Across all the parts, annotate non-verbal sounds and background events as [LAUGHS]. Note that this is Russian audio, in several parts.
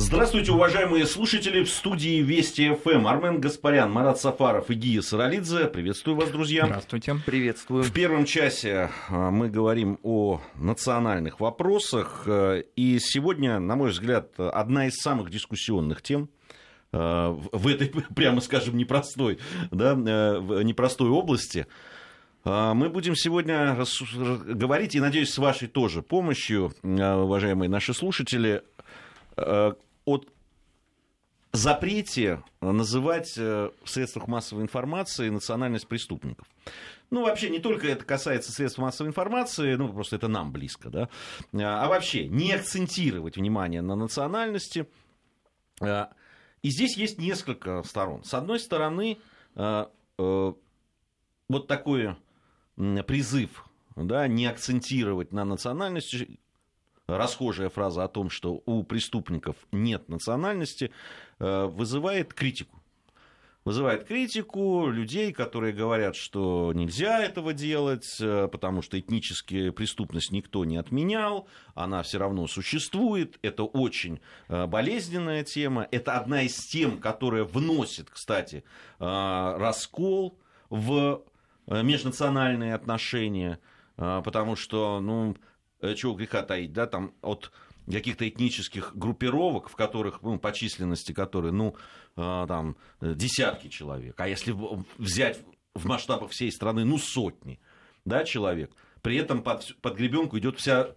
Здравствуйте, уважаемые слушатели в студии Вести ФМ. Армен Гаспарян, Марат Сафаров и Гия Саралидзе. Приветствую вас, друзья. Здравствуйте. Приветствую. В первом часе а, мы говорим о национальных вопросах. А, и сегодня, на мой взгляд, одна из самых дискуссионных тем а, в этой, [LAUGHS] прямо скажем, непростой, да, непростой области. Мы будем сегодня говорить, и надеюсь, с вашей тоже помощью, уважаемые наши слушатели, о запрете называть э, в средствах массовой информации национальность преступников. Ну, вообще, не только это касается средств массовой информации, ну, просто это нам близко, да, а вообще не акцентировать внимание на национальности. Э, и здесь есть несколько сторон. С одной стороны, э, вот такой призыв да, не акцентировать на национальности расхожая фраза о том, что у преступников нет национальности, э, вызывает критику. Вызывает критику людей, которые говорят, что нельзя этого делать, э, потому что этническая преступность никто не отменял, она все равно существует, это очень э, болезненная тема, это одна из тем, которая вносит, кстати, раскол в межнациональные отношения, потому что, ну, чего греха таить, да, там от каких-то этнических группировок, в которых, ну, по численности которые, ну, э, там, десятки человек, а если взять в масштабах всей страны, ну, сотни, да, человек, при этом под, под гребенку идет вся,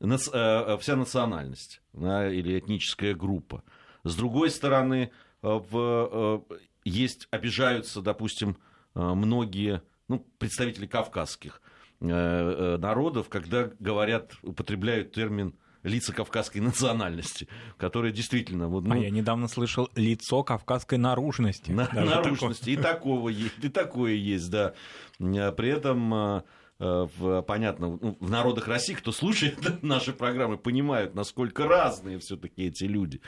э, вся национальность да, или этническая группа. С другой стороны, в, есть, обижаются, допустим, многие ну, представители кавказских Э, э, народов, когда говорят, употребляют термин лица кавказской национальности, которые действительно... Вот, ну, а я недавно слышал лицо кавказской наружности. На, наружности, такого. и такого есть, и такое есть, да. А при этом э, понятно, ну, в народах России, кто слушает [LAUGHS] наши программы, понимают, насколько разные все-таки эти люди.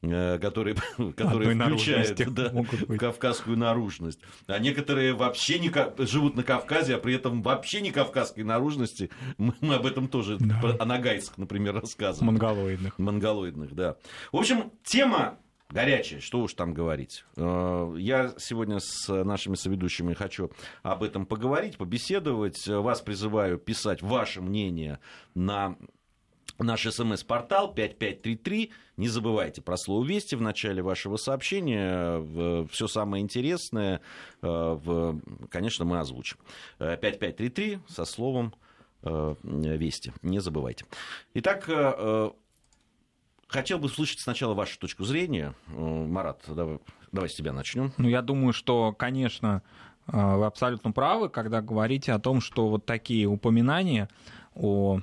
Которые, которые включают да, кавказскую наружность. А некоторые вообще не живут на Кавказе, а при этом вообще не кавказской наружности. [LAUGHS] Мы, мы об этом тоже, да. о нагайцах, например, рассказываем. Монголоидных. Монголоидных, да. В общем, тема горячая, что уж там говорить. Э, я сегодня с нашими соведущими хочу об этом поговорить, побеседовать. Вас призываю писать ваше мнение на Наш смс-портал 5533. Не забывайте про слово «Вести» в начале вашего сообщения. Все самое интересное, э, конечно, мы озвучим. 5533 э, со словом э, «Вести». Не забывайте. Итак, хотел бы услышать сначала вашу точку зрения. Марат, давай, давай с тебя начнем. Ну, я думаю, что, конечно, вы абсолютно правы, когда говорите о том, что вот такие упоминания о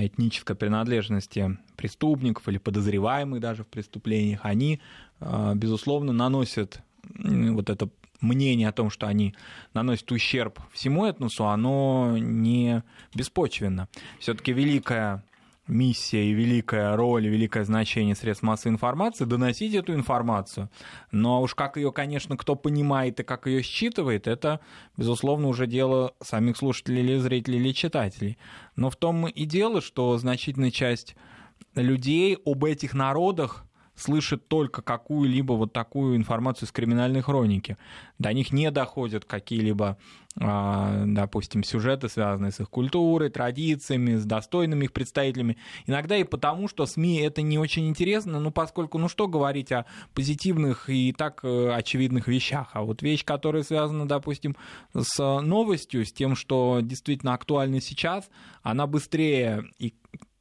этнической принадлежности преступников или подозреваемых даже в преступлениях, они, а, безусловно, наносят вот это мнение о том, что они наносят ущерб всему этносу, оно не беспочвенно. Все-таки великая миссия и великая роль, великое значение средств массовой информации доносить эту информацию. Но уж как ее, конечно, кто понимает и как ее считывает, это, безусловно, уже дело самих слушателей или зрителей или читателей. Но в том и дело, что значительная часть людей об этих народах слышит только какую-либо вот такую информацию из криминальной хроники. До них не доходят какие-либо, а, допустим, сюжеты, связанные с их культурой, традициями, с достойными их представителями. Иногда и потому, что СМИ это не очень интересно, ну, поскольку, ну, что говорить о позитивных и так э, очевидных вещах. А вот вещь, которая связана, допустим, с новостью, с тем, что действительно актуально сейчас, она быстрее и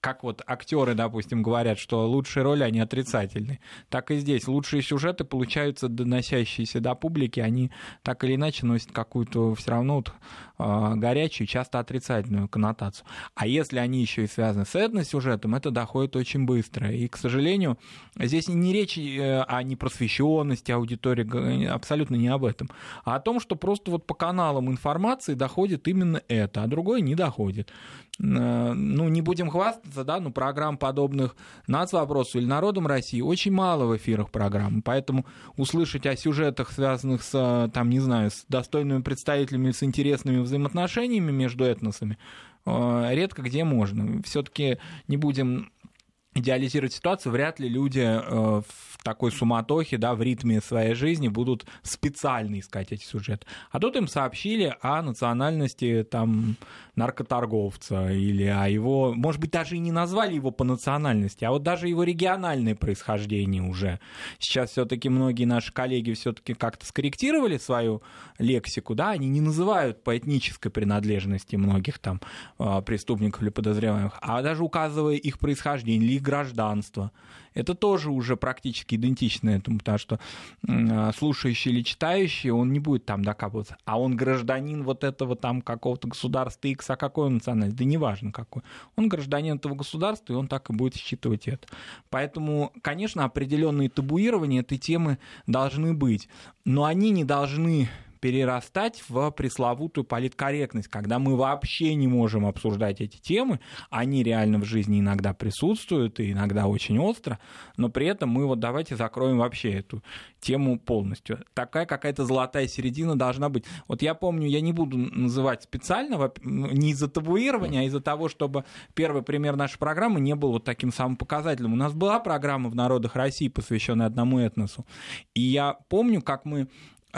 как вот актеры, допустим, говорят, что лучшие роли, они отрицательные, так и здесь. Лучшие сюжеты получаются доносящиеся до публики, они так или иначе носят какую-то все равно вот, горячую, часто отрицательную коннотацию. А если они еще и связаны с этносюжетом, это доходит очень быстро. И, к сожалению, здесь не речь э, о непросвещенности аудитории, абсолютно не об этом, а о том, что просто вот по каналам информации доходит именно это, а другое не доходит. Э, ну, не будем хвастаться, да, но программ подобных «Нацвопросу» или «Народом России» очень мало в эфирах программ, поэтому услышать о сюжетах, связанных с, там, не знаю, с достойными представителями, с интересными взаимоотношениями между этносами, э, редко где можно. Все-таки не будем идеализировать ситуацию, вряд ли люди э, в такой суматохе, да, в ритме своей жизни будут специально искать эти сюжеты. А тут им сообщили о национальности там наркоторговца или о его, может быть, даже и не назвали его по национальности, а вот даже его региональное происхождение уже. Сейчас все-таки многие наши коллеги все-таки как-то скорректировали свою лексику, да, они не называют по этнической принадлежности многих там э, преступников или подозреваемых, а даже указывая их происхождение или гражданство. Это тоже уже практически идентично этому, потому что а, слушающий или читающий, он не будет там докапываться. А он гражданин вот этого там какого-то государства X, а какой он национальность? Да неважно какой. Он гражданин этого государства, и он так и будет считывать это. Поэтому, конечно, определенные табуирования этой темы должны быть, но они не должны перерастать в пресловутую политкорректность, когда мы вообще не можем обсуждать эти темы, они реально в жизни иногда присутствуют и иногда очень остро, но при этом мы вот давайте закроем вообще эту тему полностью. Такая какая-то золотая середина должна быть. Вот я помню, я не буду называть специально, не из-за табуирования, а из-за того, чтобы первый пример нашей программы не был вот таким самым показательным. У нас была программа в «Народах России», посвященная одному этносу. И я помню, как мы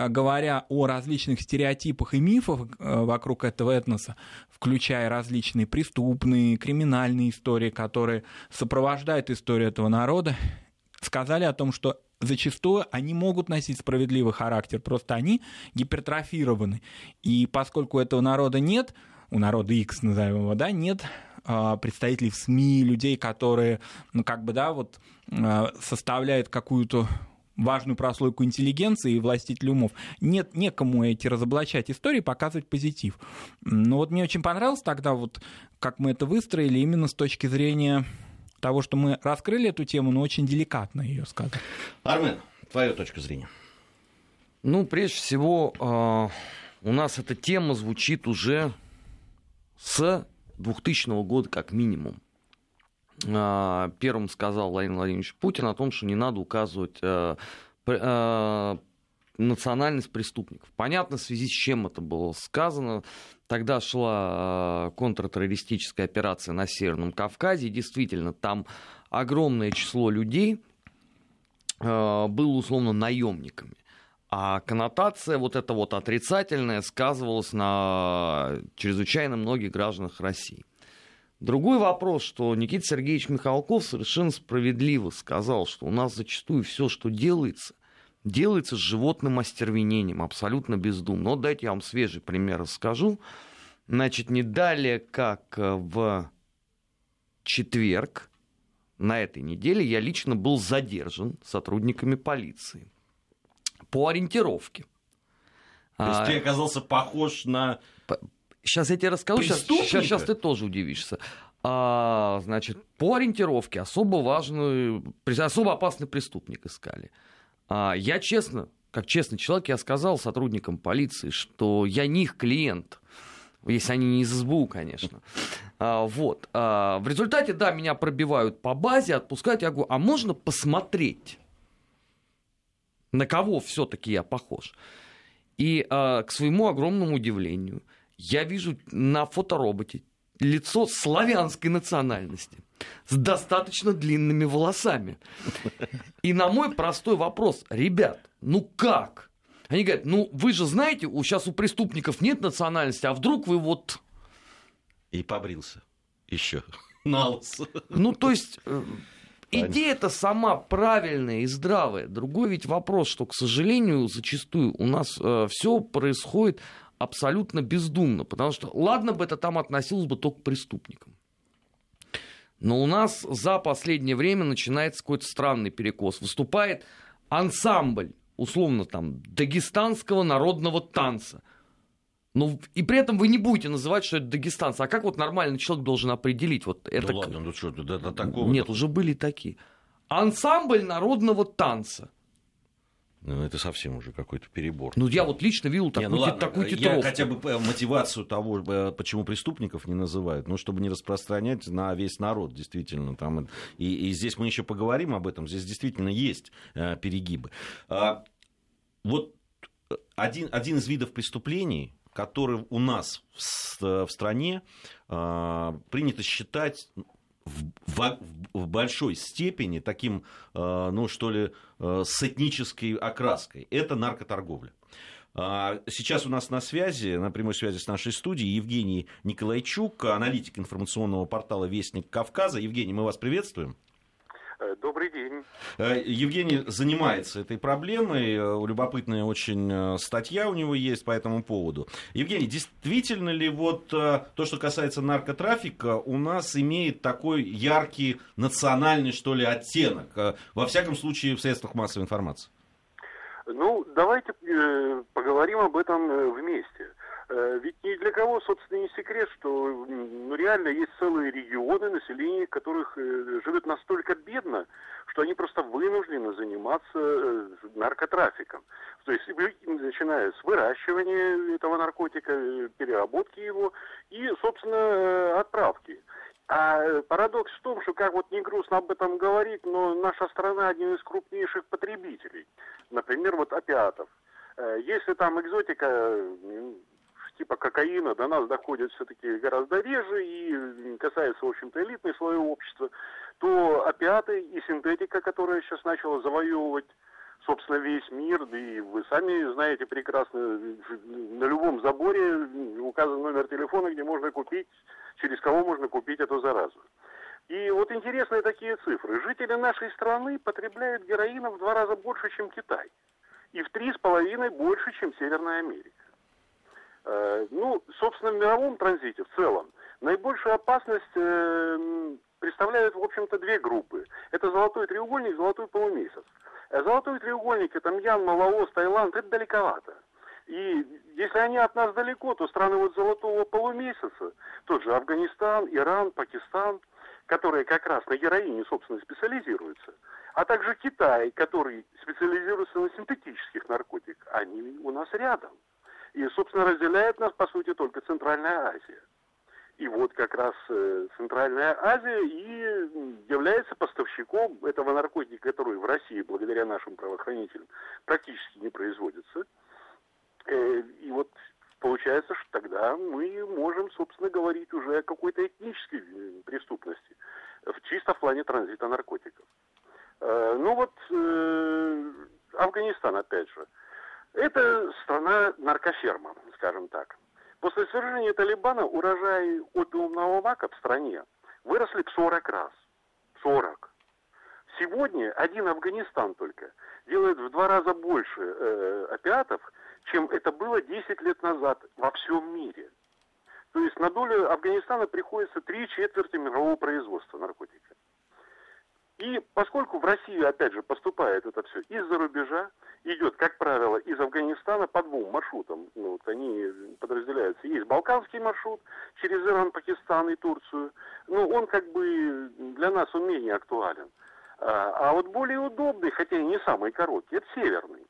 говоря о различных стереотипах и мифах э, вокруг этого этноса, включая различные преступные, криминальные истории, которые сопровождают историю этого народа, сказали о том, что зачастую они могут носить справедливый характер, просто они гипертрофированы. И поскольку этого народа нет, у народа X, назовем его, да, нет а, представителей в СМИ, людей, которые, ну, как бы, да, вот а, составляют какую-то важную прослойку интеллигенции и властителей умов. Нет некому эти разоблачать истории, показывать позитив. Но вот мне очень понравилось тогда, вот, как мы это выстроили, именно с точки зрения того, что мы раскрыли эту тему, но очень деликатно ее сказали. Армен, твоя точка зрения. Ну, прежде всего, а, у нас эта тема звучит уже с 2000 года как минимум. А, первым сказал Владимир Владимирович Путин о том, что не надо указывать э, э, национальность преступников. Понятно, в связи с чем это было сказано. Тогда шла э, контртеррористическая операция на Северном Кавказе. И действительно, там огромное число людей было условно наемниками. А коннотация вот эта вот отрицательная сказывалась на чрезвычайно многих гражданах России. Другой вопрос, что Никита Сергеевич Михалков совершенно справедливо сказал, что у нас зачастую все, что делается, делается с животным остервенением, абсолютно бездумно. Вот дайте я вам свежий пример расскажу. Значит, не далее, как э, в четверг на этой неделе я лично был задержан сотрудниками полиции по ориентировке. То есть а, ты оказался похож на Сейчас я тебе расскажу, сейчас, сейчас, сейчас ты тоже удивишься. А, значит, по ориентировке особо важную, особо опасный преступник искали. А, я честно, как честный человек, я сказал сотрудникам полиции, что я не их клиент. Если они не из СБУ, конечно. А, вот. А, в результате, да, меня пробивают по базе, отпускают. Я говорю, а можно посмотреть, на кого все-таки я похож? И а, к своему огромному удивлению – я вижу на фотороботе лицо славянской национальности с достаточно длинными волосами. И на мой простой вопрос, ребят, ну как? Они говорят, ну вы же знаете, сейчас у преступников нет национальности, а вдруг вы вот... И побрился еще [LAUGHS] на Ну то есть... Э, идея-то сама правильная и здравая. Другой ведь вопрос, что, к сожалению, зачастую у нас э, все происходит абсолютно бездумно, потому что ладно бы это там относилось бы только к преступникам. Но у нас за последнее время начинается какой-то странный перекос. Выступает ансамбль, условно там, дагестанского народного танца. Ну, и при этом вы не будете называть, что это дагестанцы. А как вот нормальный человек должен определить вот это? Ну ладно, ну что, это такого? Нет, уже были такие. Ансамбль народного танца. Ну, это совсем уже какой-то перебор. Ну, я вот лично видел такую, не, ну, ладно, такую титровку. Я хотя бы э, мотивацию того, э, почему преступников не называют, ну, чтобы не распространять на весь народ, действительно. Там, и, и здесь мы еще поговорим об этом, здесь действительно есть э, перегибы. А, вот один, один из видов преступлений, который у нас в, в стране а, принято считать в, в большой степени таким, э, ну что ли, э, с этнической окраской. Это наркоторговля. А, сейчас у нас на связи, на прямой связи с нашей студией Евгений Николайчук, аналитик информационного портала «Вестник Кавказа». Евгений, мы вас приветствуем. Э, добрый день. Э, Евгений занимается этой проблемой. Э, любопытная очень статья у него есть по этому поводу. Евгений, действительно ли вот то, что касается наркотрафика, у нас имеет такой яркий национальный, что ли, оттенок? Во всяком случае, в средствах массовой информации. Ну, давайте поговорим об этом вместе. Э, ведь ни для кого, собственно, не секрет, что ну, реально есть целые регионы, население которых э, живет настолько бедно, что они просто вынуждены заниматься э, наркотрафиком. То есть, начиная с выращивания этого наркотика, переработки его и, собственно, отправки. А парадокс в том, что, как вот не грустно об этом говорить, но наша страна один из крупнейших потребителей. Например, вот опиатов. Если там экзотика типа кокаина до нас доходит все-таки гораздо реже и касается, в общем-то, элитной слоя общества, то опиаты и синтетика, которая сейчас начала завоевывать собственно, весь мир, да и вы сами знаете прекрасно, на любом заборе указан номер телефона, где можно купить, через кого можно купить эту заразу. И вот интересные такие цифры. Жители нашей страны потребляют героина в два раза больше, чем Китай. И в три с половиной больше, чем Северная Америка. Э, ну, собственно, в мировом транзите в целом наибольшую опасность э, представляют, в общем-то, две группы. Это золотой треугольник, золотой полумесяц. Э, золотой треугольник, это Мьянма, Лаос, Таиланд, это далековато. И если они от нас далеко, то страны вот золотого полумесяца, тот же Афганистан, Иран, Пакистан, которые как раз на героине, собственно, специализируются, а также Китай, который специализируется на синтетических наркотиках, они у нас рядом. И, собственно, разделяет нас, по сути, только Центральная Азия. И вот как раз э, Центральная Азия и является поставщиком этого наркотика, который в России, благодаря нашим правоохранителям, практически не производится. Э, и вот получается, что тогда мы можем, собственно, говорить уже о какой-то этнической э, преступности, чисто в плане транзита наркотиков. Ну вот Афганистан, опять же. Это страна наркоферма, скажем так. После свержения Талибана урожаи опиумного мака в стране выросли в 40 раз. 40. Сегодня один Афганистан только делает в два раза больше э, опиатов, чем это было 10 лет назад во всем мире. То есть на долю Афганистана приходится три четверти мирового производства наркотика. И поскольку в Россию, опять же, поступает это все из-за рубежа, идет, как правило, из Афганистана по двум маршрутам. Ну, вот они подразделяются. Есть Балканский маршрут через Иран, Пакистан и Турцию. Но он как бы для нас он менее актуален. А, а вот более удобный, хотя и не самый короткий, это северный.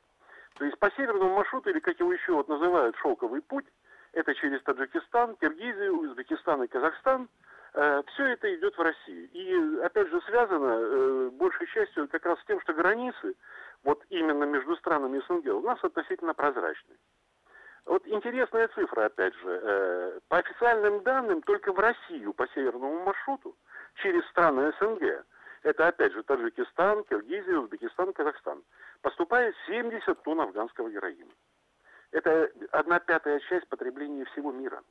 То есть по северному маршруту, или как его еще вот называют, шелковый путь, это через Таджикистан, Киргизию, Узбекистан и Казахстан – все это идет в Россию. И, опять же, связано э, большей частью как раз с тем, что границы, вот именно между странами СНГ, у нас относительно прозрачны. Вот интересная цифра, опять же. Э, по официальным данным, только в Россию по северному маршруту через страны СНГ, это опять же Таджикистан, Киргизия, Узбекистан, Казахстан, поступает 70 тонн афганского героина. Это одна пятая часть потребления всего мира.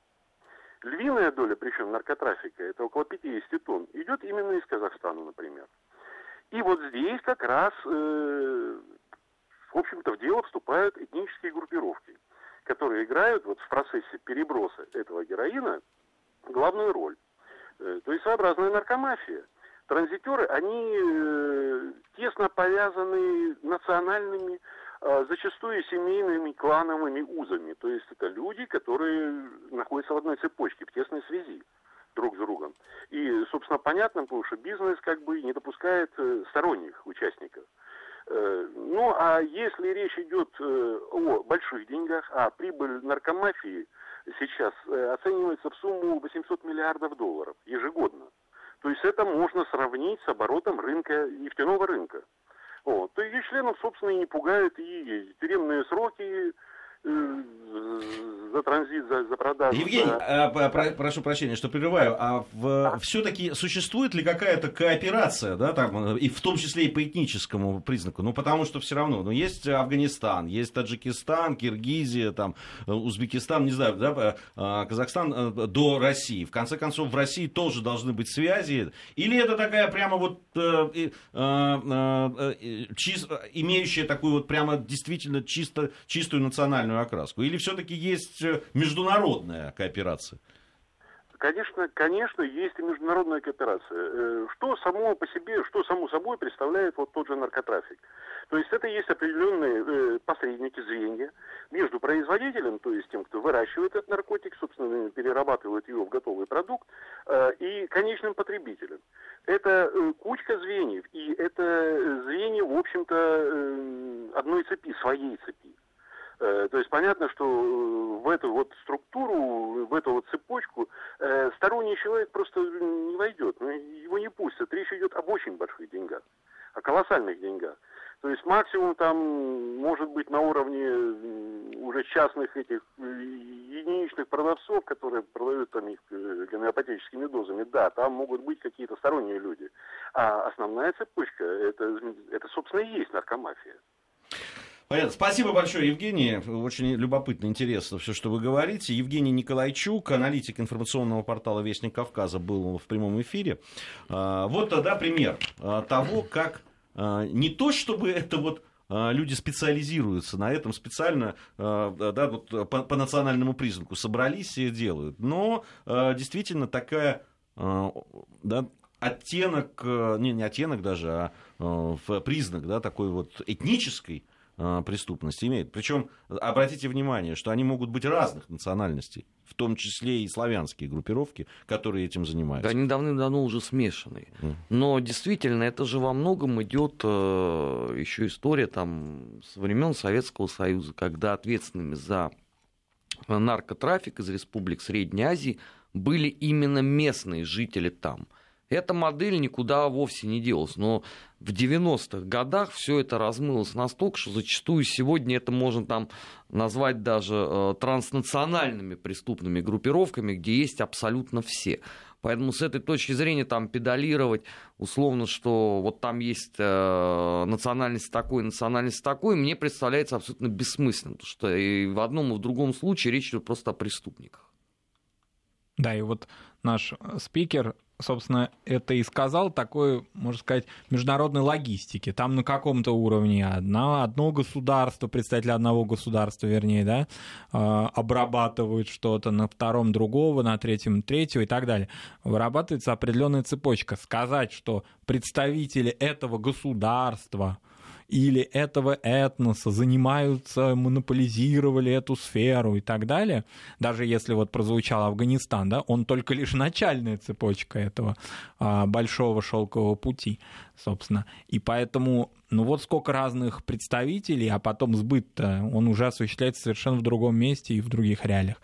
Львиная доля, причем наркотрафика, это около 50 тонн, идет именно из Казахстана, например. И вот здесь как раз, э, в общем-то, в дело вступают этнические группировки, которые играют вот в процессе переброса этого героина главную роль. Э, то есть своеобразная наркомафия. Транзитеры, они э, тесно повязаны национальными зачастую семейными клановыми узами. То есть это люди, которые находятся в одной цепочке, в тесной связи друг с другом. И, собственно, понятно, потому что бизнес как бы не допускает э, сторонних участников. Э, ну, а если речь идет э, о больших деньгах, а прибыль наркомафии сейчас оценивается в сумму 800 миллиардов долларов ежегодно. То есть это можно сравнить с оборотом рынка, нефтяного рынка. Вот. Ее членов, собственно, и не пугают и тюремные сроки, за транзит, за, за продажу. Евгений, за... а, про, прошу прощения, что прерываю, а в, все-таки существует ли какая-то кооперация, да, там, и в том числе и по этническому признаку? Ну, потому что все равно, ну, есть Афганистан, есть Таджикистан, Киргизия, там, Узбекистан, не знаю, да, а, Казахстан э, до России. В конце концов, в России тоже должны быть связи. Или это такая прямо вот э, э, э, чис, имеющая такую вот прямо действительно чисто, чистую национальную окраску? Или все-таки есть э, международная кооперация? Конечно, конечно, есть и международная кооперация. Э, что само по себе, что само собой представляет вот тот же наркотрафик? То есть это есть определенные э, посредники, звенья между производителем, то есть тем, кто выращивает этот наркотик, собственно, перерабатывает его в готовый продукт, и конечным потребителем. Это кучка звеньев, и это звенья, в общем-то, одной цепи, своей цепи. Э, то есть понятно, что э, в эту вот структуру, в эту вот цепочку э, сторонний человек просто не войдет, ну, его не пустят. Речь идет об очень больших деньгах, о колоссальных деньгах. То есть максимум там может быть на уровне уже частных этих единичных продавцов, которые продают там их гомеопатическими дозами. Да, там могут быть какие-то сторонние люди. А основная цепочка, это, это собственно, и есть наркомафия. Понятно. Спасибо большое, Евгений. Очень любопытно, интересно все, что вы говорите. Евгений Николайчук, аналитик информационного портала Вестник Кавказа, был в прямом эфире. А, вот тогда пример а, того, как а, не то, чтобы это вот люди специализируются на этом специально, да, вот по, по национальному признаку собрались и делают. Но действительно такая да, оттенок, не, не оттенок даже, а признак да, такой вот этнической а, преступность имеет. Причем обратите внимание, что они могут быть разных национальностей, в том числе и славянские группировки, которые этим занимаются. Да, они давным-давно уже смешаны. Mm. Но действительно, это же во многом идет э, еще история там, с времен Советского Союза, когда ответственными за наркотрафик из республик Средней Азии были именно местные жители там. Эта модель никуда вовсе не делась. Но в 90-х годах все это размылось настолько, что зачастую сегодня это можно там назвать даже э, транснациональными преступными группировками, где есть абсолютно все. Поэтому с этой точки зрения там педалировать условно, что вот там есть э, национальность такой, национальность такой, мне представляется абсолютно бессмысленно, потому что и в одном и в другом случае речь идет просто о преступниках. Да, и вот наш спикер собственно, это и сказал, такой, можно сказать, международной логистики. Там на каком-то уровне одно, одно государство, представители одного государства, вернее, да, а, обрабатывают что-то, на втором другого, на третьем третьего и так далее. Вырабатывается определенная цепочка. Сказать, что представители этого государства или этого этноса занимаются, монополизировали эту сферу и так далее, даже если вот прозвучал Афганистан, да, он только лишь начальная цепочка этого а, большого шелкового пути, собственно. И поэтому, ну вот сколько разных представителей, а потом сбыт он уже осуществляется совершенно в другом месте и в других реалиях.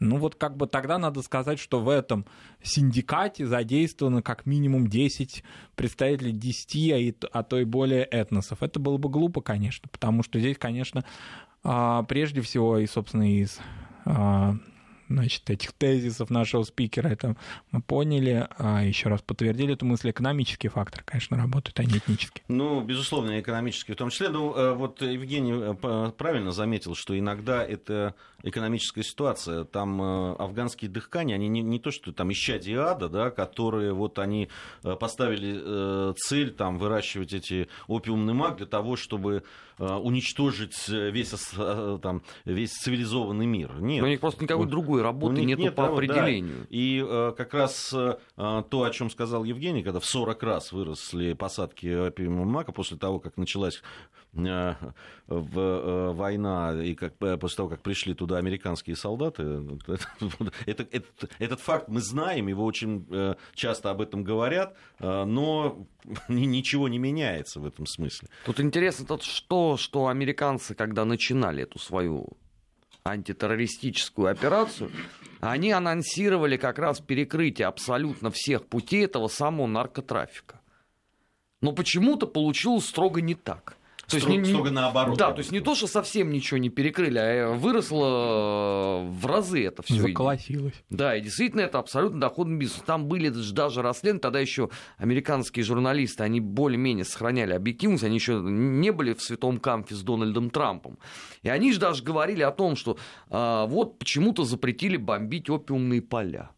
Ну вот как бы тогда надо сказать, что в этом синдикате задействовано как минимум 10 представителей 10, а, а то и более этносов. Это было бы глупо, конечно, потому что здесь, конечно, а, прежде всего и, собственно, из а, значит, этих тезисов нашего спикера, это мы поняли, а еще раз подтвердили эту мысль, экономические факторы, конечно, работают, а не этнические. Ну, безусловно, экономические в том числе. Ну, э, вот Евгений э, правильно заметил, что иногда это экономическая ситуация. Там э, афганские дыхкани, они не, не то, что там ищади ада, да, которые вот они поставили цель там выращивать эти опиумный маг для того, чтобы уничтожить весь, там, весь цивилизованный мир. Нет. Но у них просто никакой вот. другой работы нет по того, определению. Да. И э, как раз э, то, о чем сказал Евгений, когда в 40 раз выросли посадки опиумного мака после того, как началась э, в, э, война, и как, э, после того, как пришли туда американские солдаты, это, это, этот факт мы знаем, его очень э, часто об этом говорят, э, но [LAUGHS] ничего не меняется в этом смысле. Тут интересно то, что, что американцы, когда начинали эту свою антитеррористическую операцию, они анонсировали как раз перекрытие абсолютно всех путей этого самого наркотрафика. Но почему-то получилось строго не так. То есть Строго, не- наоборот. Да, то есть не то, что совсем ничего не перекрыли, а выросло в разы это все. Заколосилось. Да, и действительно это абсолютно доходный бизнес. Там были даже- расследования, тогда еще американские журналисты, они более-менее сохраняли объективность, они еще не были в святом камфе с Дональдом Трампом. И они же даже говорили о том, что а, вот почему-то запретили бомбить опиумные поля.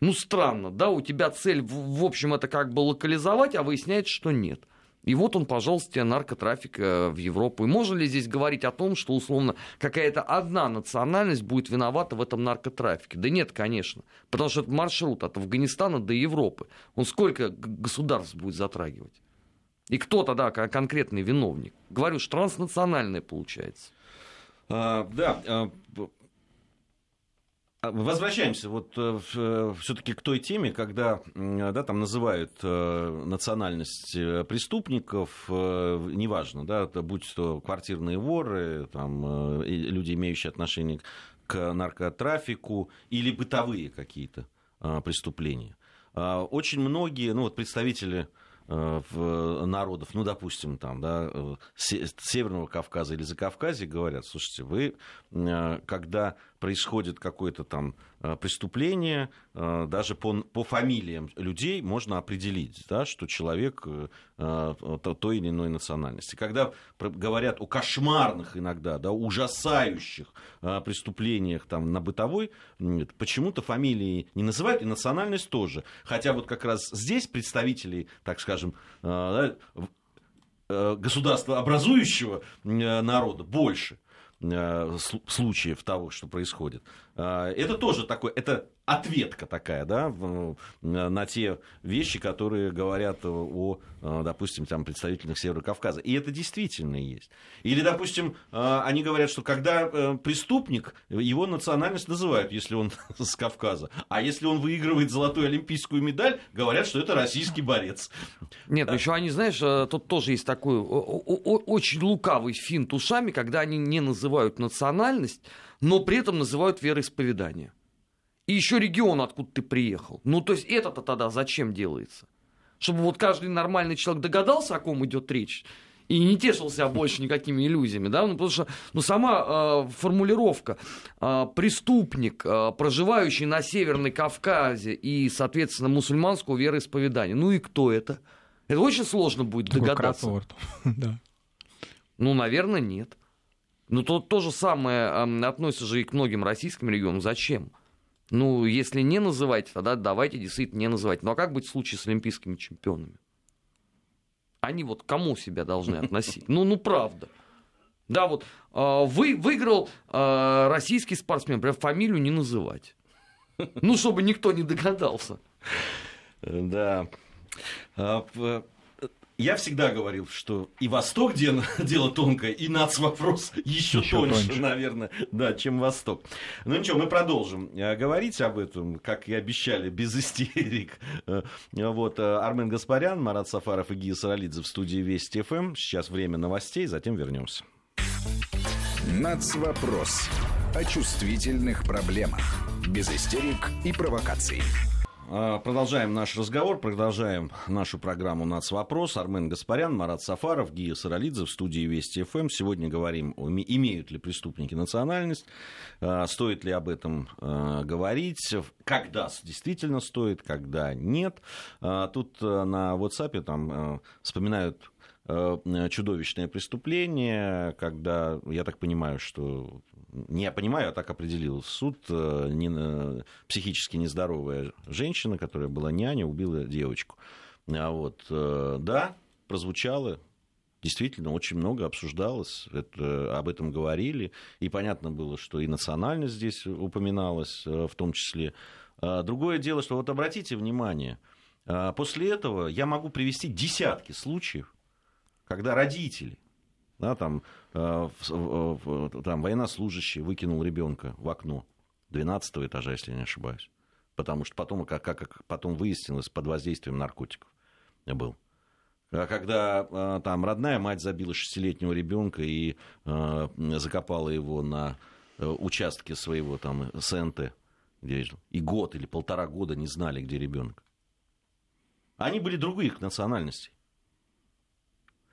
Ну, странно, да, у тебя цель, в, в общем, это как бы локализовать, а выясняется, что нет. И вот он, пожалуйста, наркотрафик э, в Европу. И можно ли здесь говорить о том, что, условно, какая-то одна национальность будет виновата в этом наркотрафике? Да нет, конечно. Потому что это маршрут от Афганистана до Европы. Он сколько государств будет затрагивать? И кто тогда кон- конкретный виновник? Говорю, что транснациональное получается. А, да, а, возвращаемся вот все-таки к той теме, когда м, да, там называют э, национальность э, преступников, э, неважно, да, это будь то квартирные воры, там, э, люди, имеющие отношение к наркотрафику или бытовые какие-то а, преступления. А, Очень многие, ну вот представители э, народов, ну, допустим, там, да, э, Се- Северного Кавказа или Закавказья говорят, слушайте, вы, э, когда происходит какое-то там э, преступление, э, даже по, по фамилиям людей можно определить, да, что человек э, то- или иной национальности. Когда говорят о кошмарных иногда, да, ужасающих преступлениях там, на бытовой, почему-то фамилии не называют, и национальность тоже. Хотя вот как раз здесь представителей, так скажем, государства образующего народа больше случаев того, что происходит. Э, Это тоже такой, это ответка такая, да, в- на те вещи, которые говорят о, э, допустим, там, представителях Северо Кавказа. И это действительно есть. Или, допустим, э, они говорят, что когда э, преступник, его национальность называют, если он [LAUGHS] с Кавказа. А если он выигрывает золотую олимпийскую медаль, говорят, что это российский борец. Нет, ну еще они, знаешь, э, тут тоже есть такой очень лукавый финт ушами, когда они не называют национальность, но при этом называют вероисповедание. И еще регион, откуда ты приехал. Ну, то есть это-то тогда зачем делается? Чтобы вот каждый нормальный человек догадался, о ком идет речь, и не тешил себя больше никакими иллюзиями, да, ну, потому что, ну, сама э, формулировка э, преступник, э, проживающий на Северной Кавказе и, соответственно, мусульманского вероисповедания, ну и кто это? Это очень сложно будет догадаться. [LAUGHS] Да. Ну, наверное, нет. Ну, то, то же самое эм, относится же и к многим российским регионам. Зачем? Ну, если не называйте, тогда давайте действительно не называть. Ну, а как быть в случае с олимпийскими чемпионами? Они вот к кому себя должны [LAUGHS] относить? Ну, ну, правда. Да, вот э, вы, выиграл э, российский спортсмен, прям фамилию не называть. Ну, чтобы никто не догадался. Да. Я всегда говорил, что и Восток де- [LAUGHS] дело тонкое, и нацвопрос еще, Ещё тоньше, тоньше. наверное, да, чем Восток. Ну ничего, мы продолжим э, говорить об этом, как и обещали, без истерик. Э, Вот, э, Армен Гаспарян, Марат Сафаров и Гия Саралидзе в студии Вести ФМ. Сейчас время новостей, затем вернемся. Нацвопрос. О чувствительных проблемах. Без истерик и провокаций. А, Продолжаем наш разговор, продолжаем нашу программу «Нацвопрос». Армен Гаспарян, Марат Сафаров, Гия Саралидзе в студии Вести ФМ. Сегодня говорим, имеют ли преступники национальность, а, стоит ли об этом а, говорить, когда действительно стоит, когда нет. Тут на WhatsApp там вспоминают чудовищное преступление, когда, я так понимаю, что не я понимаю, а так определил суд, э, не, э, психически нездоровая женщина, которая была няня, убила девочку. А вот, э, да, прозвучало, действительно, очень много обсуждалось, это, об этом говорили, и понятно было, что и национальность здесь упоминалась э, в том числе. А Другое дело, что вот обратите внимание, а, после этого я могу привести десятки случаев, когда родители, да, там, э, в- в- в- там военнослужащий выкинул ребенка в окно 12 этажа, если я не ошибаюсь. Потому что потом, как, как- как потом выяснилось, под воздействием наркотиков я был. А Когда э, там родная мать забила шестилетнего ребенка и э, закопала его на э, участке своего там СНТ, где жил, и год или полтора года не знали, где ребенок. Они были других национальностей.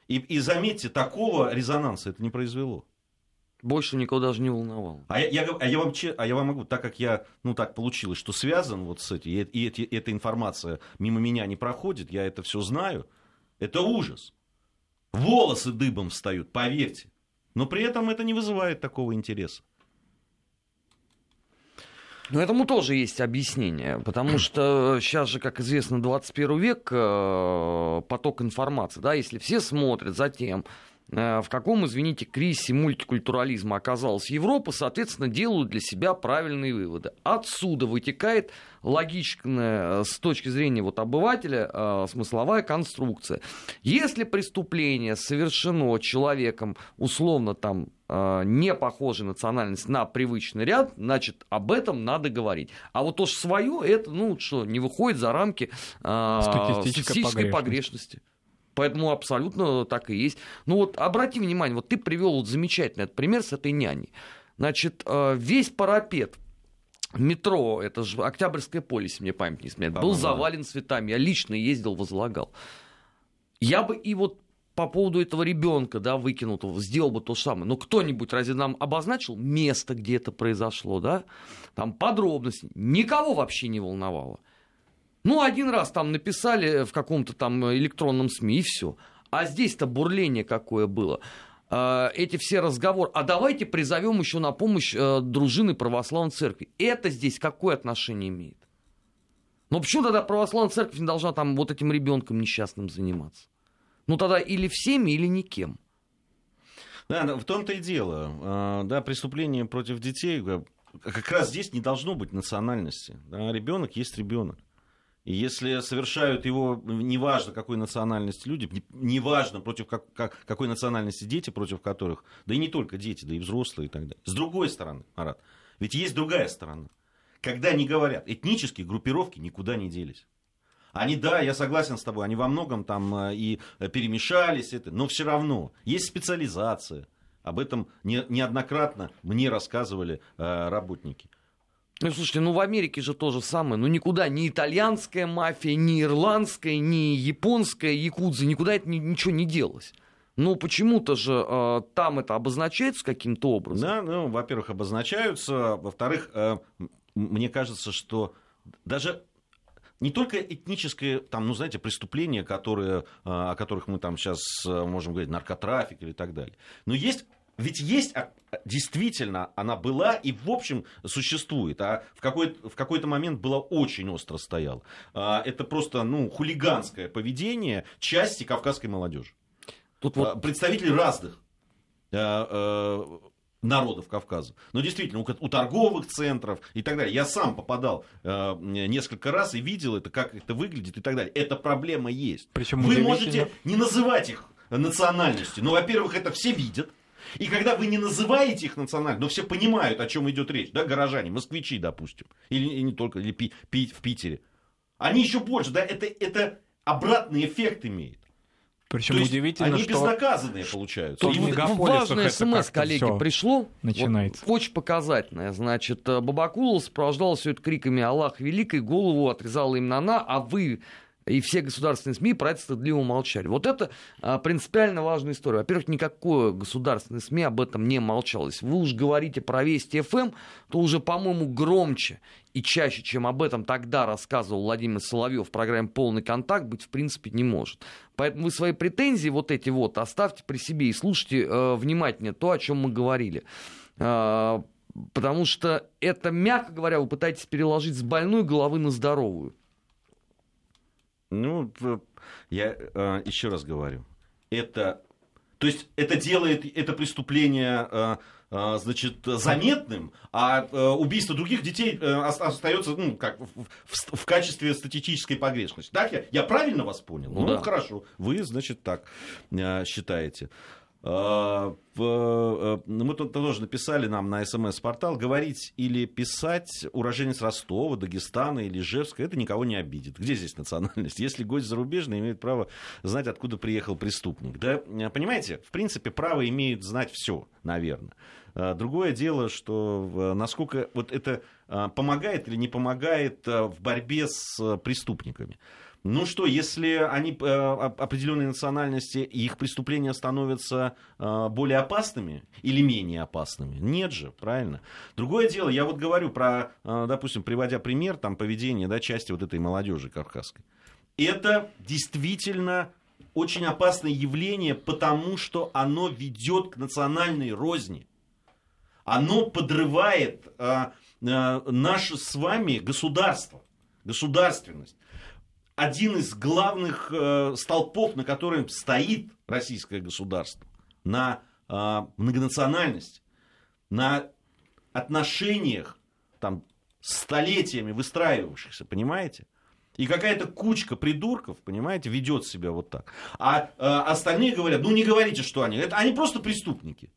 И, и заметьте, такого резонанса это не произвело. Больше никого даже не волновало. А я, я, а, я вам, а я вам могу, так как я, ну так получилось, что связан вот с этим, и, и эти, эта информация мимо меня не проходит, я это все знаю, это ужас. Волосы дыбом встают, поверьте. Но при этом это не вызывает такого интереса. Но этому тоже есть объяснение, потому что сейчас же, как известно, 21 век, э, поток информации, да, если все смотрят за тем, в каком, извините, кризисе мультикультурализма оказалась Европа, соответственно, делают для себя правильные выводы. Отсюда вытекает логичная э, с точки зрения вот обывателя э, смысловая конструкция. Если преступление совершено человеком, условно там не похожей национальность на привычный ряд, значит, об этом надо говорить. А вот то, что свое, это, ну, что, не выходит за рамки э, статистической, статистической погрешности. погрешности. Поэтому абсолютно так и есть. Ну вот обрати внимание, вот ты привел вот замечательный этот пример с этой няней. Значит, э, весь парапет метро, это же Октябрьское поле, если мне память не сменяет, был завален цветами. Я лично ездил, возлагал. Я бы и вот по поводу этого ребенка, да, выкинутого, сделал бы то же самое. Но кто-нибудь разве нам обозначил место, где это произошло, да? Там подробности. Никого вообще не волновало. Ну, один раз там написали в каком-то там электронном СМИ, и все. А здесь-то бурление какое было а, эти все разговоры, а давайте призовем еще на помощь э, дружины православной церкви. Это здесь какое отношение имеет? Ну почему тогда православная церковь не должна там вот этим ребенком несчастным заниматься? Ну тогда или всеми, или никем. Да, в том-то и дело. А, да, преступление против детей, э, как раз здесь не должно быть национальности. Да, ребенок есть ребенок. Если совершают его, неважно какой национальности люди, неважно против как, как, какой национальности дети, против которых, да и не только дети, да и взрослые и так далее. С другой стороны, Марат, ведь есть другая сторона. Когда не говорят, этнические группировки никуда не делись. Они, да, я согласен с тобой, они во многом там э, и перемешались, это, но все равно есть специализация. Об этом не, неоднократно мне рассказывали э, работники. Ну, слушайте, ну в Америке же то же самое. Ну никуда ни итальянская мафия, ни ирландская, ни японская якудза, никуда это ни, ничего не делось. Ну, почему-то же э, там это обозначается каким-то образом. Да, ну, во-первых, обозначаются. Во-вторых, э, мне кажется, что даже не только этническое, там, ну, знаете, преступления, которые, э, о которых мы там сейчас э, можем говорить, наркотрафик или так далее, но есть ведь есть, а, действительно, она была и, в общем, существует, а в какой-то, в какой-то момент была очень остро стояла. А, это просто, ну, хулиганское поведение части кавказской молодежи. Тут вот... Представители разных народов Кавказа. Но действительно, у, у торговых центров и так далее. Я сам попадал э, несколько раз и видел это, как это выглядит и так далее. Эта проблема есть. Причем Вы можете не называть их национальностью. Но, во-первых, это все видят. И когда вы не называете их национальными, но все понимают, о чем идет речь, да, горожане, москвичи, допустим, или и не только, или пи, пи, в Питере, они еще больше, да, это, это обратный эффект имеет. Причем удивительно, они что безнаказанные получаются. Тут ну, важное смс, коллеги, пришло. Начинается. Вот, очень показательное. Значит, Бабакулов сопровождал все это криками «Аллах великий», голову отрезала именно она, а вы и все государственные СМИ про это стыдливо молчали. Вот это а, принципиально важная история. Во-первых, никакое государственное СМИ об этом не молчалось. Вы уж говорите про Вести ФМ, то уже, по-моему, громче и чаще, чем об этом тогда рассказывал Владимир Соловьев в программе «Полный контакт», быть в принципе не может. Поэтому вы свои претензии вот эти вот оставьте при себе и слушайте э, внимательнее то, о чем мы говорили. Э, потому что это, мягко говоря, вы пытаетесь переложить с больной головы на здоровую. Ну, я э, еще раз говорю. Это, то есть это делает это преступление э, э, значит, заметным, а убийство других детей остается ну, как, в, в, в качестве статистической погрешности. Так я, я правильно вас понял? Ну, ну да. хорошо. Вы, значит, так считаете. А, э, мы тут тоже написали нам на смс-портал, говорить или писать уроженец Ростова, Дагестана или Ижевска, это никого не обидит. Где здесь национальность? Если гость зарубежный, имеет право знать, откуда приехал преступник. Да, понимаете, в принципе, право имеет знать все, наверное. А, другое дело, что насколько вот это а, помогает или не помогает в борьбе с преступниками. Ну что, если они э, определенной национальности, их преступления становятся э, более опасными или менее опасными? Нет же, правильно. Другое дело, я вот говорю про, э, допустим, приводя пример там, поведения да, части вот этой молодежи кавказской. Это действительно очень опасное явление, потому что оно ведет к национальной розни. Оно подрывает э, э, наше с вами государство, государственность один из главных э, столпов, на котором стоит российское государство, на э, многонациональности, на отношениях там, столетиями выстраивавшихся, понимаете? И какая-то кучка придурков, понимаете, ведет себя вот так. А э, остальные говорят, ну не говорите, что они. Это, они просто преступники.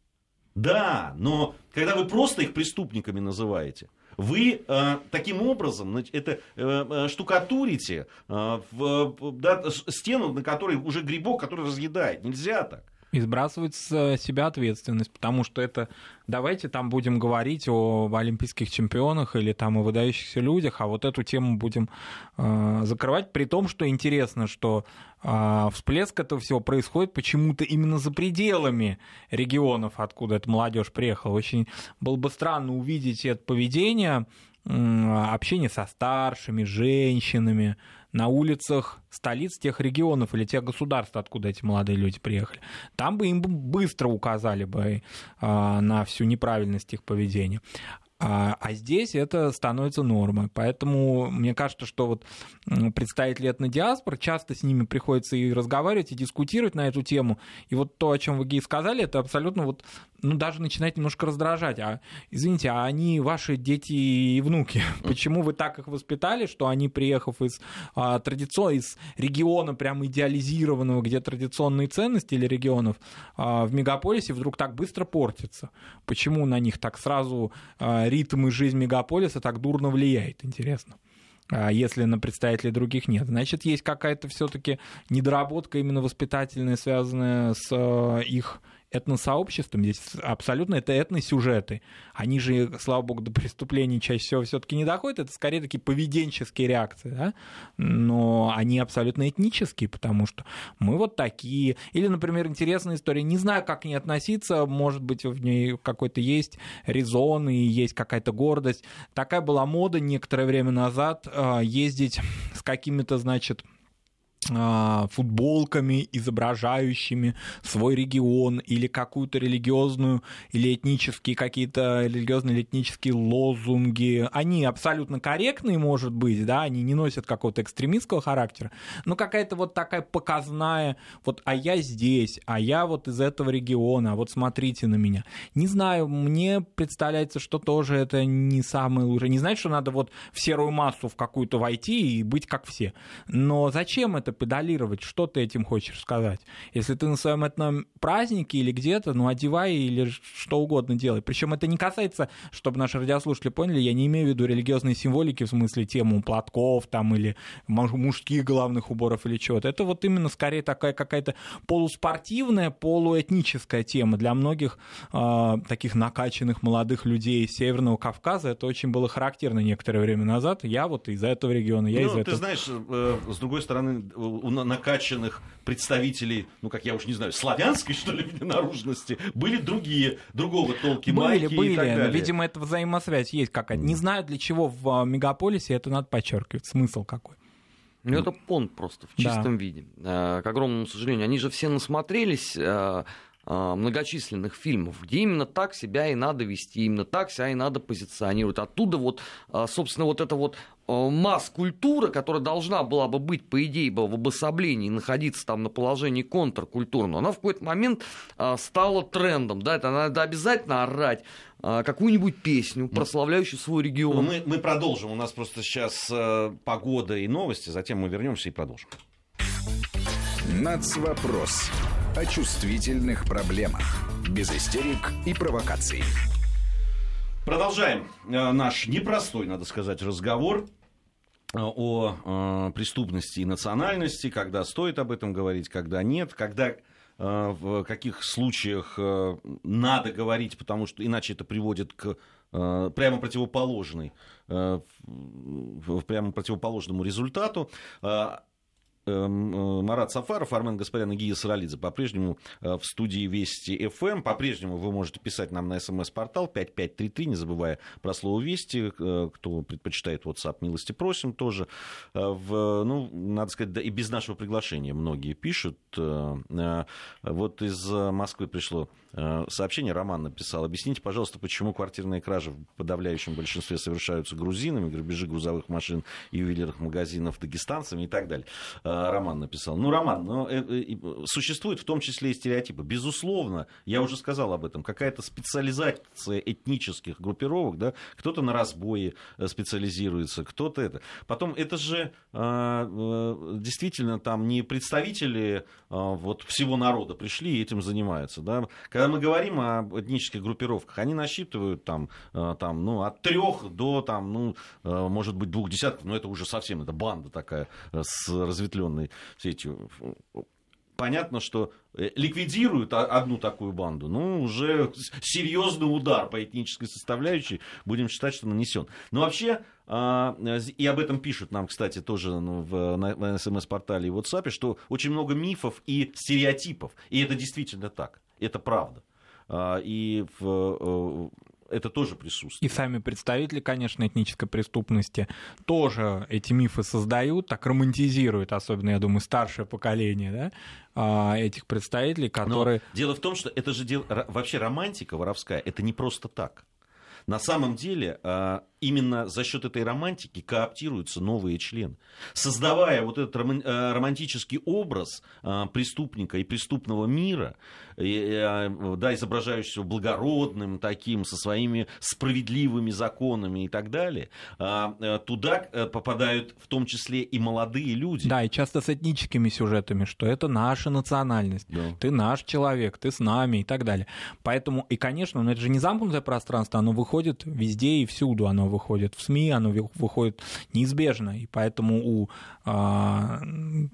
Да, но когда вы просто их преступниками называете, вы э, таким образом это э, э, штукатурите э, в, да, стену, на которой уже грибок, который разъедает. Нельзя так и сбрасывать с себя ответственность, потому что это давайте там будем говорить о олимпийских чемпионах или там о выдающихся людях, а вот эту тему будем э, закрывать, при том, что интересно, что э, всплеск этого всего происходит почему-то именно за пределами регионов, откуда эта молодежь приехала. Очень было бы странно увидеть это поведение, э, общение со старшими, женщинами, на улицах столиц тех регионов или тех государств, откуда эти молодые люди приехали. Там бы им быстро указали бы а, на всю неправильность их поведения. А, а здесь это становится нормой. Поэтому мне кажется, что вот представители этнодиаспор, часто с ними приходится и разговаривать, и дискутировать на эту тему. И вот то, о чем вы, Гей, сказали, это абсолютно вот, ну, даже начинает немножко раздражать. А, извините, а они ваши дети и внуки? [LAUGHS] Почему вы так их воспитали, что они, приехав из а, традиционного, из региона прямо идеализированного, где традиционные ценности или регионов а, в мегаполисе вдруг так быстро портятся? Почему на них так сразу а, ритм и жизнь мегаполиса так дурно влияет, интересно. А если на представителей других нет. Значит, есть какая-то все-таки недоработка именно воспитательная, связанная с э, их этносообществом, здесь абсолютно это этносюжеты. Они же, слава богу, до преступлений чаще всего все-таки не доходят, это скорее такие поведенческие реакции, да? но они абсолютно этнические, потому что мы вот такие. Или, например, интересная история, не знаю, как к ней относиться, может быть, в ней какой-то есть резон и есть какая-то гордость. Такая была мода некоторое время назад э, ездить с какими-то, значит, а, футболками, изображающими свой регион или какую-то религиозную или этнические какие-то религиозные или этнические лозунги. Они абсолютно корректные, может быть, да, они не носят какого-то экстремистского характера, но какая-то вот такая показная, вот, а я здесь, а я вот из этого региона, а вот смотрите на меня. Не знаю, мне представляется, что тоже это не самое лучшее. Не значит, что надо вот в серую массу в какую-то войти и быть как все. Но зачем это педалировать, что ты этим хочешь сказать. Если ты на своем этом празднике или где-то, ну, одевай или что угодно делай. Причем это не касается, чтобы наши радиослушатели поняли, я не имею в виду религиозные символики, в смысле тему платков там или мужских головных уборов или чего-то. Это вот именно скорее такая какая-то полуспортивная, полуэтническая тема. Для многих э, таких накачанных молодых людей Северного Кавказа это очень было характерно некоторое время назад. Я вот из этого региона, я ну, из ты этого. Ты знаешь, э, с другой стороны, у накачанных представителей, ну, как я уж не знаю, славянской, [LAUGHS] что ли, наружности, были другие, другого толки были, майки были. и так далее. Видимо, эта взаимосвязь есть какая-то. Не знаю, для чего в а, мегаполисе это надо подчеркивать. Смысл какой? Ну, это понт просто в чистом да. виде. Э, к огромному сожалению. Они же все насмотрелись э, многочисленных фильмов, где именно так себя и надо вести, именно так себя и надо позиционировать. Оттуда вот, собственно, вот это вот масс-культура, которая должна была бы быть, по идее, в обособлении, находиться там на положении контркультурного, она в какой-то момент э, стала трендом. Да, это надо обязательно орать э, какую-нибудь песню, прославляющую свой регион. Мы, мы продолжим. У нас просто сейчас погода и новости, затем мы вернемся и продолжим. Нацвопрос. О чувствительных проблемах. Без истерик и провокаций. Продолжаем наш непростой, надо сказать, разговор Э, о э, преступности и национальности, когда стоит об этом говорить, когда нет, когда э, в каких случаях надо говорить, потому что иначе это приводит к прямо противоположной, прямо противоположному результату. Эм, Марат Сафаров, Армен Гаспарян и Гия Саралидзе по-прежнему в студии Вести ФМ. По-прежнему вы можете писать нам на смс-портал 5533, не забывая про слово Вести. Кто предпочитает WhatsApp, милости просим тоже. В, ну, надо сказать, да, и без нашего приглашения многие пишут. Вот из Москвы пришло сообщение, Роман написал. Объясните, пожалуйста, почему квартирные кражи в подавляющем большинстве совершаются грузинами, грабежи грузовых машин ювелирных магазинов дагестанцами и так далее. А, Роман написал. Ну, Роман, ну, э, э, существует в том числе и стереотипы. Безусловно, я уже сказал об этом, какая-то специализация этнических группировок, да, кто-то на разбое э, специализируется, кто-то это. Потом, это же действительно там не представители вот всего народа пришли и этим занимаются, да. Когда мы говорим о этнических группировках, они насчитывают там, там ну, от трех до там, ну, может быть, двух десятков, но это уже совсем, это банда такая э, с разветвленной сетью. Понятно, что э, ликвидируют одну такую банду, ну, уже серьезный удар по этнической составляющей, будем считать, что нанесен. Но вообще, а, и об этом пишут нам, кстати, тоже ну, в, смс-портале и WhatsApp, что очень много мифов и стереотипов. И это действительно так. Это правда. А, и в, э, это тоже присутствует. И сами представители, конечно, этнической преступности тоже эти мифы создают, так романтизируют, особенно, я думаю, старшее поколение да, а, этих представителей, которые... Но дело в том, что это же дело... вообще романтика воровская, это не просто так. На самом деле, а, именно за счет этой романтики кооптируются новые члены. Создавая вот этот э, романтический образ а, преступника и преступного мира, а, да, изображающегося благородным таким, со своими справедливыми законами и так далее, э, туда э, попадают в том числе и молодые люди. Да, и часто с этническими сюжетами, что это наша национальность, да. ты наш человек, ты с нами и так далее. Поэтому, и, конечно, ну, это же не замкнутое пространство, оно выходит везде и всюду, оно выходит в СМИ, оно выходит неизбежно. И поэтому у а,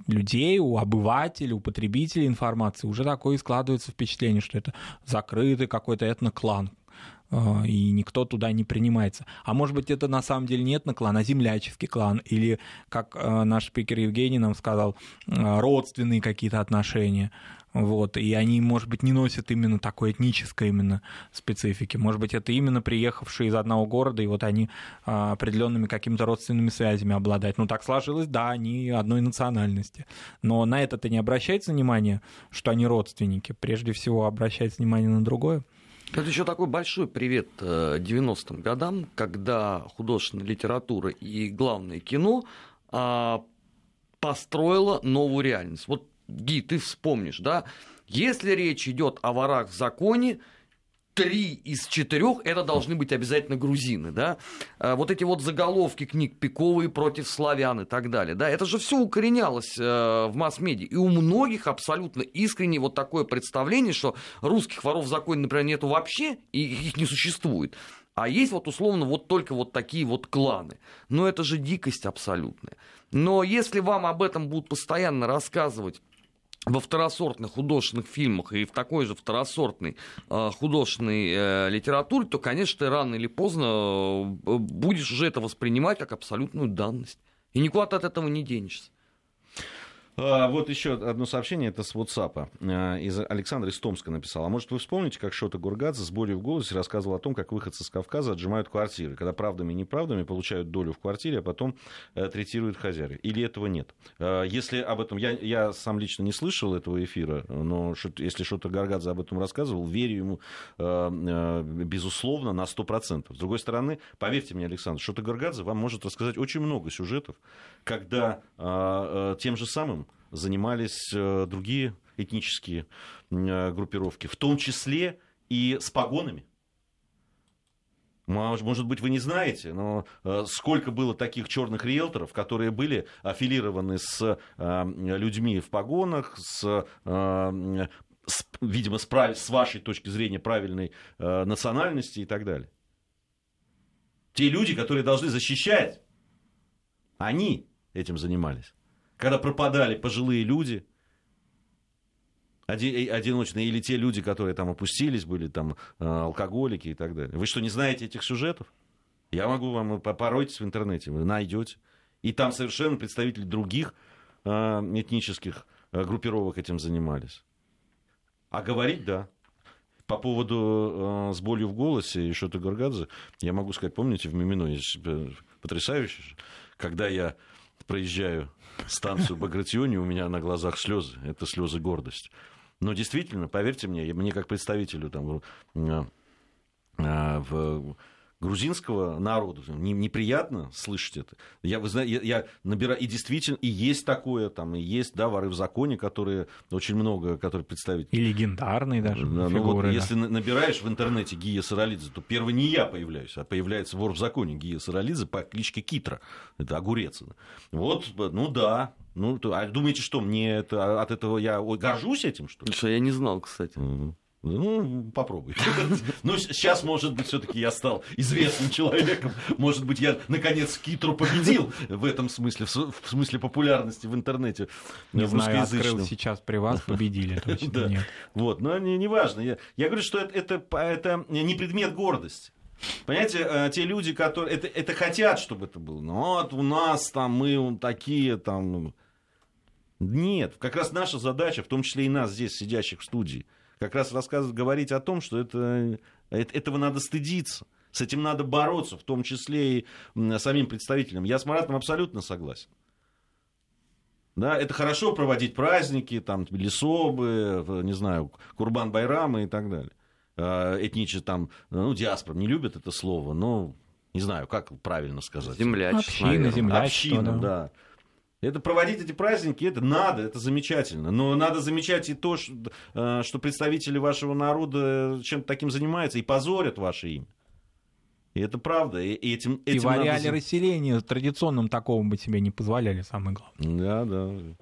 людей, у обывателей, у потребителей информации уже такое складывается впечатление, что это закрытый какой-то этноклан, а, и никто туда не принимается. А может быть, это на самом деле не этноклан, а земляческий клан, или, как а, наш спикер Евгений нам сказал, родственные какие-то отношения. Вот, и они, может быть, не носят именно такой этнической именно специфики. Может быть, это именно приехавшие из одного города, и вот они а, определенными какими-то родственными связями обладают. Ну, так сложилось, да, они одной национальности. Но на это-то не обращается внимание, что они родственники. Прежде всего, обращается внимание на другое. Это еще такой большой привет 90-м э, годам, когда художественная литература и главное кино а, построила новую реальность. Вот Ги, ты вспомнишь, да? Если речь идет о ворах в законе, три из четырех это должны быть обязательно грузины, да? А вот эти вот заголовки книг Пиковые против славян и так далее, да? Это же все укоренялось э, в масс-медиа. И у многих абсолютно искренне вот такое представление, что русских воров в законе, например, нету вообще, и их не существует. А есть вот условно вот только вот такие вот кланы. Но это же дикость абсолютная. Но если вам об этом будут постоянно рассказывать во второсортных художественных фильмах и в такой же второсортной э, художественной литературе, то, конечно, ты рано или поздно э, будешь уже это воспринимать как абсолютную данность. И никуда ты от этого не денешься. А, вот еще одно сообщение, это с WhatsApp. А, из Александра из Томска написал. А может, вы вспомните, как Шота Гургадзе с болью в голосе рассказывал о том, как выходцы с Кавказа отжимают квартиры, когда правдами и неправдами получают долю в квартире, а потом э, третируют хозяев. Или этого нет? А, если об этом... Я, я сам лично не слышал этого эфира, но если Шота Гургадзе об этом рассказывал, верю ему, безусловно, на 100%. С другой стороны, поверьте мне, Александр, Шота Гургадзе вам может рассказать очень много сюжетов, когда тем же самым занимались э, другие этнические э, группировки, в том числе и с погонами. Может быть, вы не знаете, но э, сколько было таких черных риэлторов, которые были аффилированы с людьми в погонах, с, с видимо, с, прав... с вашей точки зрения правильной национальности и так далее. Те люди, которые должны защищать, они этим занимались когда пропадали пожилые люди, одиночные, или те люди, которые там опустились, были там э, алкоголики и так далее. Вы что, не знаете этих сюжетов? Я могу вам, поройтесь в интернете, вы найдете. И там совершенно представители других этнических группировок этим занимались. А говорить, да. По поводу э, с болью в голосе и Шота Горгадзе, я могу сказать, помните, в Мимино есть потрясающе, когда я проезжаю станцию Багратиони, у меня на глазах слезы, это слезы гордости. Но действительно, поверьте мне, мне как представителю там, э, э, в грузинского народа. Неприятно слышать это. Я, вы знаете, я, я набираю, и действительно, и есть такое, там, и есть, да, воры в законе, которые очень много, которые представить. И легендарные даже да, фигуры. Ну, вот, да. Если набираешь в интернете Гия Саралидзе, то первый не я появляюсь, а появляется вор в законе Гия Саралидзе по кличке Китра. Это огурец. Вот, ну да, ну, а думаете, что мне это, от этого я горжусь этим, что ли? Что я не знал, кстати. Угу. Ну, попробуй. [LAUGHS] Ну, сейчас, может быть, все-таки я стал известным человеком. Может быть, я, наконец, Китру победил в этом смысле, в смысле популярности в интернете. Не знаю, открыл сейчас при вас, победили [LAUGHS] точно. да. Нет. Вот, но не, не важно. Я, я говорю, что это, это, это не предмет гордости. Понимаете, э, те люди, которые это, это хотят, чтобы это было. Ну, вот у нас там мы такие там. Нет, как раз наша задача, в том числе и нас здесь, сидящих в студии, как раз рассказывать, говорить о том, что это, этого надо стыдиться. С этим надо бороться, в том числе и самим представителям. Я с Маратом абсолютно согласен. Да, это хорошо проводить праздники, там, лесобы, не знаю, Курбан-Байрамы и так далее. А, Этничи там, ну, диаспора не любят это слово, но не знаю, как правильно сказать. Землячество. Община, землячество, Община, да. да. Это проводить эти праздники, это надо, это замечательно. Но надо замечать и то, что, э, что представители вашего народа чем-то таким занимаются и позорят ваше имя. И это правда. И, этим, этим и в ареале надо... расселения традиционным такого бы себе не позволяли, самое главное. Да, да.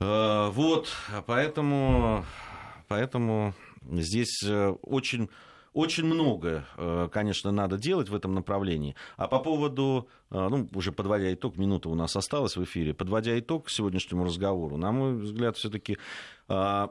А, вот, поэтому, поэтому здесь э, очень очень много, э, конечно, надо делать в этом направлении. А по поводу, э, ну, уже подводя итог, минута у нас осталась в эфире, подводя итог сегодняшнему разговору, на мой взгляд, все-таки а,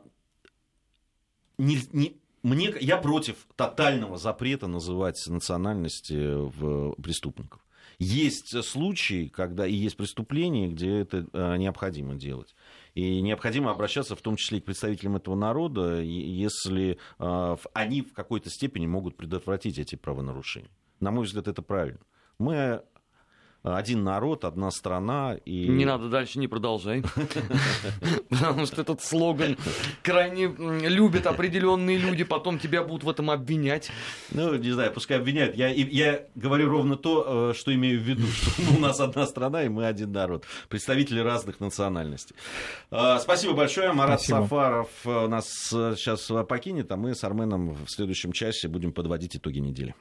не, не, мне, я против тотального запрета называть национальности в преступников. Есть случаи, когда и есть преступления, где это э, необходимо делать. И необходимо обращаться в том числе и к представителям этого народа, если а, они в какой-то степени могут предотвратить эти правонарушения. На мой взгляд, это правильно. Мы один народ, одна страна. И... Не надо дальше, не продолжай. [LAUGHS] Потому что этот слоган крайне любят определенные люди, потом тебя будут в этом обвинять. Ну, не знаю, пускай обвиняют. Я, я говорю ровно то, э, что имею в виду, [LAUGHS] что у нас одна страна, и мы один народ. Представители разных национальностей. А, спасибо большое. Марат Спасибо. Сафаров э, нас сейчас покинет, а мы с Арменом в следующем часе будем подводить итоги недели.